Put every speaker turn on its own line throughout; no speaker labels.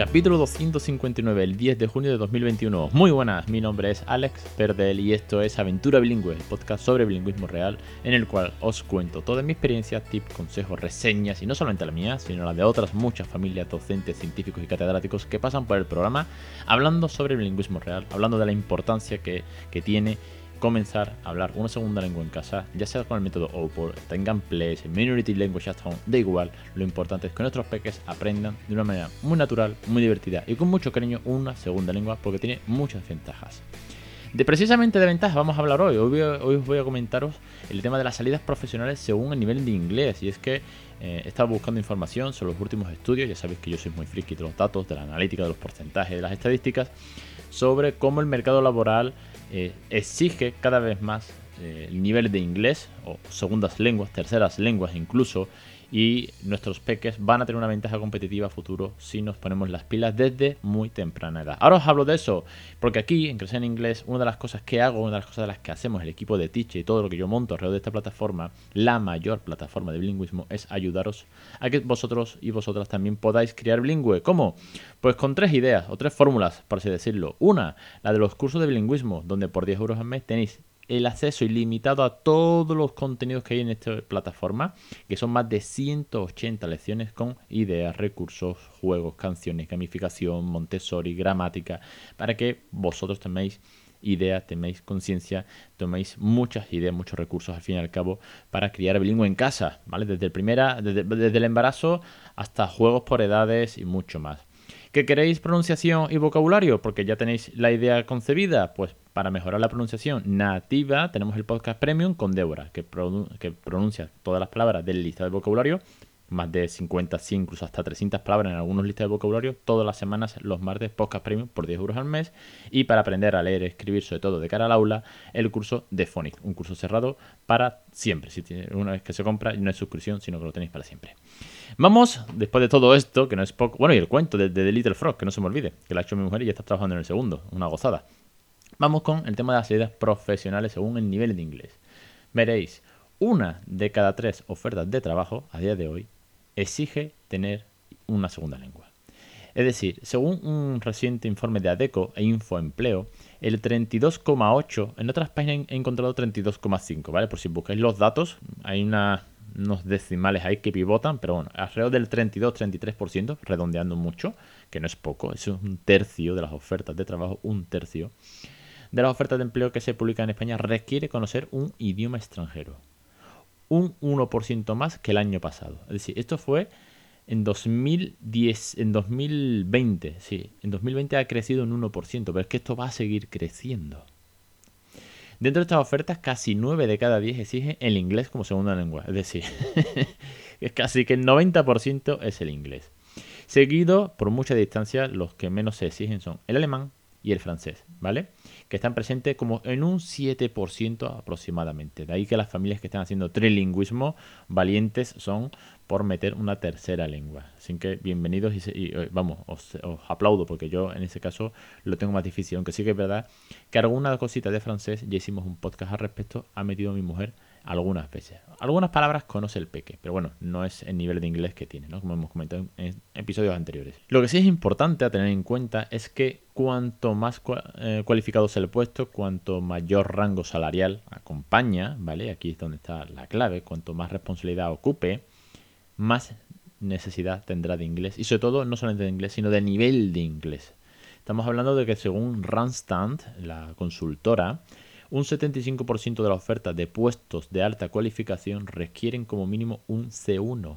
Capítulo 259, el 10 de junio de 2021. Muy buenas, mi nombre es Alex Perdel y esto es Aventura Bilingüe, el podcast sobre bilingüismo real, en el cual os cuento toda mi experiencia, tips, consejos, reseñas, y no solamente la mía, sino la de otras muchas familias docentes, científicos y catedráticos que pasan por el programa, hablando sobre bilingüismo real, hablando de la importancia que, que tiene comenzar a hablar una segunda lengua en casa, ya sea con el método OPOR, tengan Place, Minority Language at Home, da igual, lo importante es que nuestros peques aprendan de una manera muy natural, muy divertida y con mucho cariño una segunda lengua porque tiene muchas ventajas. De precisamente de ventajas vamos a hablar hoy. Hoy, os voy a comentaros el tema de las salidas profesionales según el nivel de inglés. Y es que eh, he estado buscando información sobre los últimos estudios. Ya sabéis que yo soy muy friki de los datos, de la analítica, de los porcentajes, de las estadísticas. Sobre cómo el mercado laboral eh, exige cada vez más eh, el nivel de inglés o segundas lenguas, terceras lenguas incluso, y nuestros peques van a tener una ventaja competitiva a futuro si nos ponemos las pilas desde muy temprana edad. Ahora os hablo de eso, porque aquí en Crecer en Inglés, una de las cosas que hago, una de las cosas de las que hacemos el equipo de Teach y todo lo que yo monto alrededor de esta plataforma, la mayor plataforma de bilingüismo, es ayudaros a que vosotros y vosotras también podáis crear bilingüe. ¿Cómo? Pues con tres ideas o tres fórmulas, por así decirlo. Una, la de los cursos de bilingüismo, donde por 10 euros al mes tenéis el acceso ilimitado a todos los contenidos que hay en esta plataforma, que son más de 180 lecciones con ideas, recursos, juegos, canciones, gamificación, Montessori, gramática, para que vosotros toméis ideas, tenéis conciencia, toméis muchas ideas, muchos recursos al fin y al cabo para criar bilingüe en casa, ¿vale? Desde el, primera, desde el embarazo hasta juegos por edades y mucho más. ¿Que queréis pronunciación y vocabulario? Porque ya tenéis la idea concebida. Pues para mejorar la pronunciación nativa tenemos el podcast premium con Débora, que, que pronuncia todas las palabras del lista de vocabulario más de 50, 100, incluso hasta 300 palabras en algunos listas de vocabulario, todas las semanas, los martes, podcast premium por 10 euros al mes. Y para aprender a leer, escribir, sobre todo de cara al aula, el curso de Phonic, un curso cerrado para siempre. Si una vez que se compra, no es suscripción, sino que lo tenéis para siempre. Vamos, después de todo esto, que no es poco. Bueno, y el cuento de, The Little Frog, que no se me olvide, que lo ha hecho mi mujer y ya está trabajando en el segundo, una gozada. Vamos con el tema de las salidas profesionales según el nivel de inglés. Veréis, una de cada tres ofertas de trabajo a día de hoy exige tener una segunda lengua. Es decir, según un reciente informe de ADECO e Infoempleo, el 32,8, en otras páginas he encontrado 32,5, ¿vale? Por si buscáis los datos, hay unos decimales ahí que pivotan, pero bueno, alrededor del 32-33%, redondeando mucho, que no es poco, es un tercio de las ofertas de trabajo, un tercio de las ofertas de empleo que se publican en España requiere conocer un idioma extranjero un 1% más que el año pasado. Es decir, esto fue en 2010, en 2020, sí, en 2020 ha crecido un 1%, pero es que esto va a seguir creciendo. Dentro de estas ofertas, casi 9 de cada 10 exigen el inglés como segunda lengua. Es decir, es casi que el 90% es el inglés. Seguido, por mucha distancia, los que menos se exigen son el alemán, y el francés, ¿vale? Que están presentes como en un 7% aproximadamente. De ahí que las familias que están haciendo trilingüismo valientes son por meter una tercera lengua. Así que bienvenidos y, eh, vamos, os, aplaudo porque yo en ese caso lo tengo más difícil. Aunque sí que es verdad que alguna cosita de francés, ya hicimos un podcast al respecto, ha metido mi mujer algunas veces. Algunas palabras conoce el peque, pero bueno, no es el nivel de inglés que tiene, ¿no? Como hemos comentado en episodios anteriores. Lo que sí es importante a tener en cuenta es que cuanto más eh, cualificado sea el puesto, cuanto mayor rango salarial acompaña, ¿vale? Aquí es donde está la clave, cuanto más responsabilidad ocupe, más necesidad tendrá de inglés. Y sobre todo, no solamente de inglés, sino de nivel de inglés. Estamos hablando de que según Randstad, la consultora, un 75% de la oferta de puestos de alta cualificación requieren como mínimo un C1.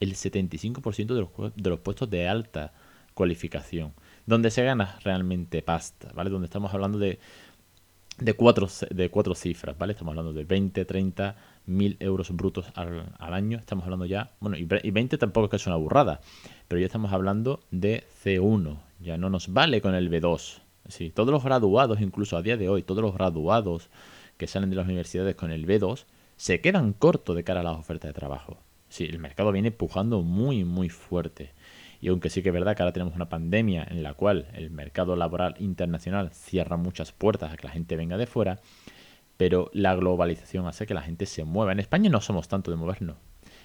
El 75% de los, puestos de alta cualificación. Donde se gana realmente pasta, ¿vale? Donde estamos hablando de, de, cuatro, de cuatro cifras, ¿vale? Estamos hablando de 20, 30 mil euros brutos al, año. Estamos hablando ya, bueno, y, 20 tampoco es que es una burrada, pero ya estamos hablando de C1. Ya no nos vale con el B2. Sí, todos los graduados, incluso a día de hoy, todos los graduados que salen de las universidades con el B2 se quedan cortos de cara a las ofertas de trabajo. Sí, el mercado viene empujando muy, muy fuerte. Y aunque sí que es verdad que ahora tenemos una pandemia en la cual el mercado laboral internacional cierra muchas puertas a que la gente venga de fuera, pero la globalización hace que la gente se mueva. En España no somos tanto de movernos,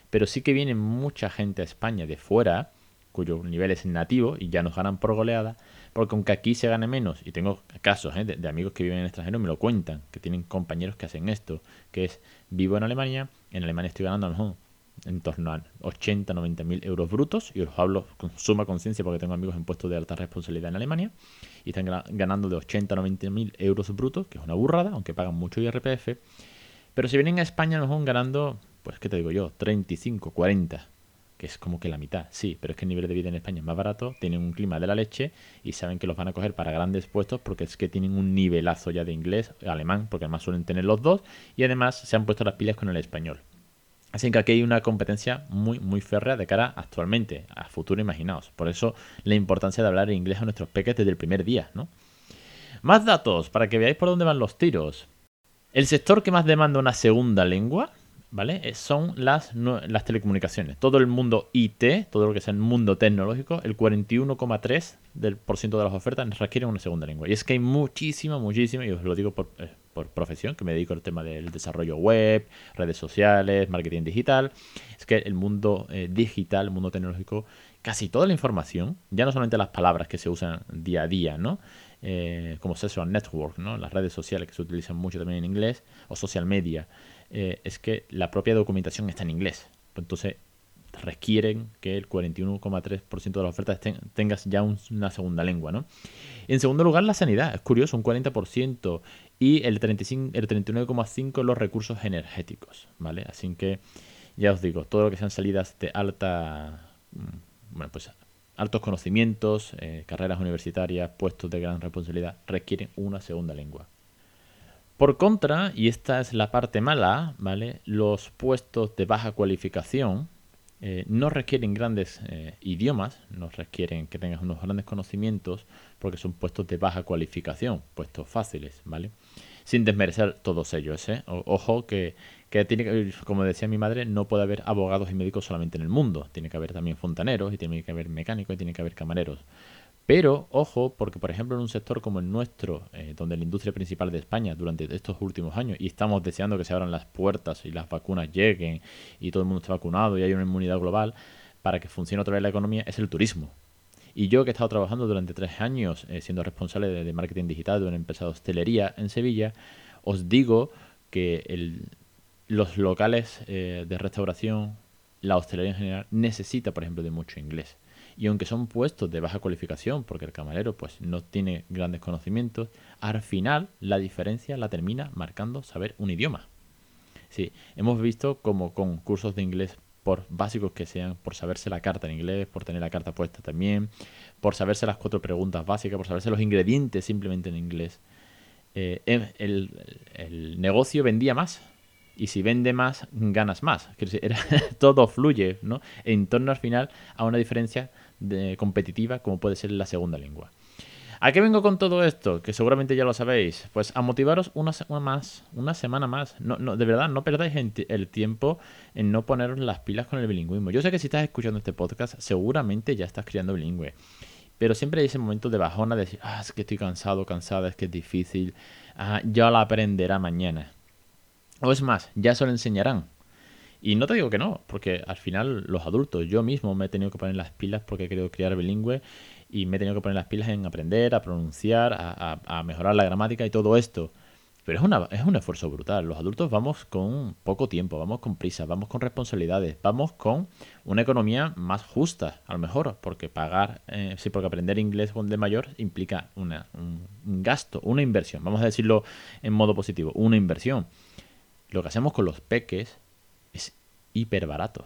pero sí que viene mucha gente a España de fuera, cuyo nivel es nativo y ya nos ganan por goleada, porque aunque aquí se gane menos, y tengo casos ¿eh? de, amigos que viven en el extranjero, me lo cuentan, que tienen compañeros que hacen esto, que es, vivo en Alemania, en Alemania estoy ganando a lo mejor en torno a 80, 90 mil euros brutos, y os hablo con suma conciencia porque tengo amigos en puestos de alta responsabilidad en Alemania, y están ganando de 80 a 90 mil euros brutos, que es una burrada, aunque pagan mucho IRPF, pero si vienen a España, a lo mejor ganando, pues, ¿qué te digo yo? 35, 40 que es como que la mitad, sí, pero es que el nivel de vida en España es más barato, tienen un clima de la leche y saben que los van a coger para grandes puestos porque es que tienen un nivelazo ya de inglés, alemán, porque además suelen tener los dos, y además se han puesto las pilas con el español. Así que aquí hay una competencia muy, muy férrea de cara actualmente, a futuro imaginaos. Por eso la importancia de hablar inglés a nuestros peques desde el primer día, ¿no? Más datos para que veáis por dónde van los tiros. El sector que más demanda una segunda lengua ¿vale? Eh, son las, las telecomunicaciones. Todo el mundo IT, todo lo que sea el mundo tecnológico, el 41,3% de las ofertas requieren una segunda lengua. Y es que hay muchísima, muchísima, y os lo digo por, eh, por profesión, que me dedico al tema del desarrollo web, redes sociales, marketing digital. Es que el mundo eh, digital, el mundo tecnológico, casi toda la información, ya no solamente las palabras que se usan día a día, ¿no? como social network, ¿no? Las redes sociales que se utilizan mucho también en inglés, o social media. Eh, es que la propia documentación está en inglés. Entonces requieren que el 41,3% de las ofertas tengas ya una segunda lengua, ¿no? En segundo lugar, la sanidad. Es curioso, un 40% y el, 35, el 39,5% los recursos energéticos, ¿vale? Así que ya os digo, todo lo que sean salidas de alta, bueno, pues altos conocimientos, eh, carreras universitarias, puestos de gran responsabilidad, requieren una segunda lengua. Por contra, y esta es la parte mala, ¿vale? Los puestos de baja cualificación eh, no requieren grandes eh, idiomas, no requieren que tengas unos grandes conocimientos, porque son puestos de baja cualificación, puestos fáciles, ¿vale? Sin desmerecer todos ellos, ¿eh? ojo que, que tiene como decía mi madre, no puede haber abogados y médicos solamente en el mundo. Tiene que haber también fontaneros, y tiene que haber mecánicos, y tiene que haber camareros. Pero ojo, porque por ejemplo en un sector como el nuestro, eh, donde la industria principal de España durante estos últimos años, y estamos deseando que se abran las puertas y las vacunas lleguen y todo el mundo esté vacunado y haya una inmunidad global, para que funcione otra vez la economía, es el turismo. Y yo que he estado trabajando durante tres años eh, siendo responsable de, marketing digital de una empresa de hostelería en Sevilla, os digo que los locales eh, de restauración, la hostelería en general, necesita, por ejemplo, de mucho inglés. Y aunque son puestos de baja cualificación, porque el camarero pues no tiene grandes conocimientos, al final la diferencia la termina marcando saber un idioma. Sí, hemos visto como con cursos de inglés por básicos que sean, por saberse la carta en inglés, por tener la carta puesta también, por saberse las cuatro preguntas básicas, por saberse los ingredientes simplemente en inglés, eh, em, el, negocio vendía más. Y si vende más, ganas más. todo fluye, ¿no? En torno al final a una diferencia de competitiva como puede ser la segunda lengua. ¿A qué vengo con todo esto? Que seguramente ya lo sabéis. Pues a motivaros una semana más, una semana más. No, no, de verdad, no perdáis el tiempo en no poneros las pilas con el bilingüismo. Yo sé que si estás escuchando este podcast, seguramente ya estás criando bilingüe. Pero siempre hay ese momento de bajona de decir, ah, es que estoy cansado, cansada, es que es difícil. Ah, ya la aprenderá mañana. O es más, ya se lo enseñarán. Y no te digo que no, porque al final los adultos, yo mismo me he tenido que poner las pilas porque he querido criar bilingüe y me he tenido que poner las pilas en aprender, a pronunciar, a, mejorar la gramática y todo esto. Pero es, una, es un esfuerzo brutal. Los adultos vamos con poco tiempo, vamos con prisa, vamos con responsabilidades, vamos con una economía más justa, a lo mejor, porque pagar, eh, sí, porque aprender inglés de mayor implica una, un gasto, una inversión. Vamos a decirlo en modo positivo, una inversión. Lo que hacemos con los peques hiper barato.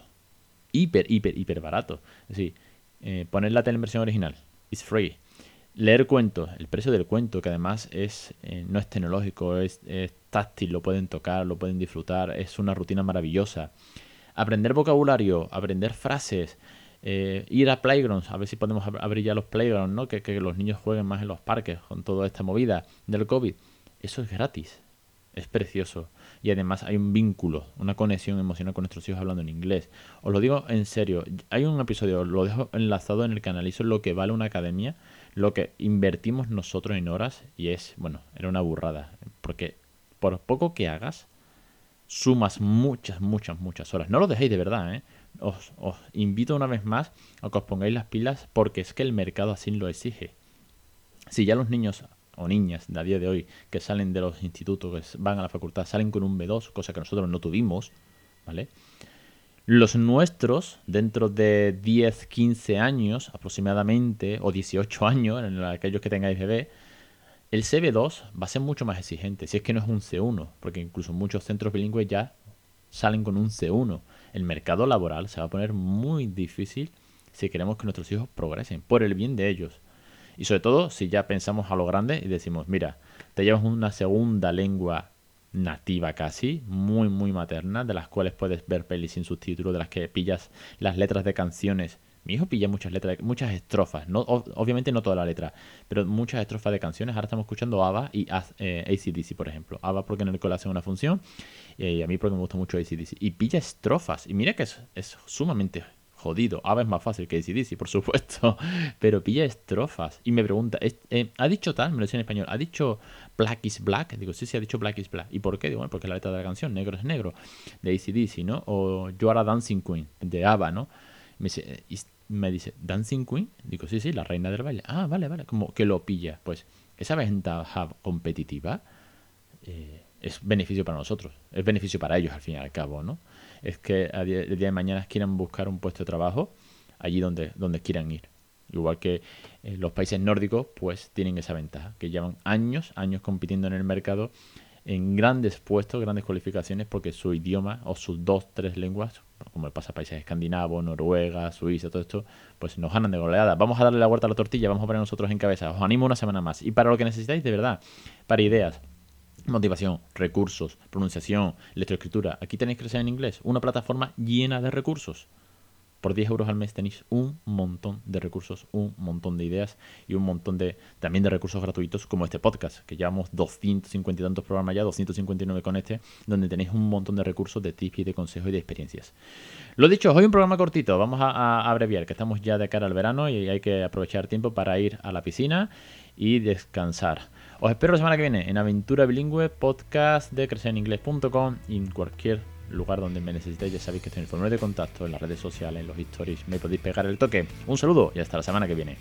Hiper, hiper, hiper barato. Es decir, eh, poner la televersión original, it's free. Leer cuentos, el precio del cuento, que además es eh, no es tecnológico, es, táctil, lo pueden tocar, lo pueden disfrutar, es una rutina maravillosa. Aprender vocabulario, aprender frases, eh, ir a playgrounds, a ver si podemos abrir ya los playgrounds, ¿no? Que, que, los niños jueguen más en los parques con toda esta movida del COVID. Eso es gratis. Es precioso. Y además hay un vínculo, una conexión emocional con nuestros hijos hablando en inglés. Os lo digo en serio. Hay un episodio, lo dejo enlazado en el que analizo lo que vale una academia, lo que invertimos nosotros en horas. Y es, bueno, era una burrada. Porque por poco que hagas, sumas muchas, muchas, muchas horas. No lo dejéis de verdad, ¿eh? Os, os invito una vez más a que os pongáis las pilas porque es que el mercado así lo exige. Si ya los niños o niñas de a día de hoy que salen de los institutos, que van a la facultad, salen con un B2, cosa que nosotros no tuvimos, ¿vale? Los nuestros, dentro de 10, 15 años aproximadamente, o 18 años, en aquellos que tengáis bebé, el CB2 va a ser mucho más exigente, si es que no es un C1, porque incluso muchos centros bilingües ya salen con un C1. El mercado laboral se va a poner muy difícil si queremos que nuestros hijos progresen, por el bien de ellos. Y sobre todo si ya pensamos a lo grande y decimos, mira, te llevas una segunda lengua nativa casi, muy, muy materna, de las cuales puedes ver pelis sin subtítulos, de las que pillas las letras de canciones. Mi hijo pilla muchas letras, muchas estrofas, no, obviamente no toda la letra, pero muchas estrofas de canciones. Ahora estamos escuchando ABBA y eh, ACDC, por ejemplo. ABBA porque en el cole hace una función eh, y a mí porque me gusta mucho ACDC. Y pilla estrofas. Y mira que es, es sumamente jodido. A es más fácil que ACDC, por supuesto. Pero pilla estrofas. Y me pregunta, eh, ¿ha dicho tal? Me lo dice en español. ¿Ha dicho Black is Black? Digo, sí, sí, ha dicho Black is Black. ¿Y por qué? Digo, bueno, porque la letra de la canción, Negro es Negro, de ACDC, ¿no? O Yo Are Dancing Queen, de ABBA, ¿no? Me dice, me dice, ¿Dancing Queen? Digo, sí, sí, la reina del baile. Ah, vale, vale. Como que lo pilla. Pues esa ventaja competitiva eh, es beneficio para nosotros. Es beneficio para ellos, al fin y al cabo, ¿no? es que el día de mañana quieran buscar un puesto de trabajo allí donde, donde quieran ir. Igual que eh, los países nórdicos, pues tienen esa ventaja, que llevan años, años compitiendo en el mercado en grandes puestos, grandes cualificaciones, porque su idioma o sus dos, tres lenguas, como le pasa a países escandinavos, Noruega, Suiza, todo esto, pues nos ganan de goleada. Vamos a darle la vuelta a la tortilla, vamos a poner nosotros en cabeza. Os animo una semana más. Y para lo que necesitáis, de verdad, para ideas, Motivación, recursos, pronunciación, lectoescritura. Aquí tenéis que Crecer en Inglés, una plataforma llena de recursos. Por 10 euros al mes tenéis un montón de recursos, un montón de ideas y un montón de también de recursos gratuitos como este podcast, que llevamos 250 y tantos programas ya, 259 con este, donde tenéis un montón de recursos de tips y de consejos y de experiencias. Lo dicho, hoy un programa cortito, vamos a, abreviar, que estamos ya de cara al verano y hay que aprovechar tiempo para ir a la piscina y descansar. Os espero la semana que viene en Aventura Bilingüe, podcast de crecereningles.com y en cualquier lugar donde me necesitéis. Ya sabéis que estoy en el formulario de contacto, en las redes sociales, en los stories. Me podéis pegar el toque. Un saludo y hasta la semana que viene.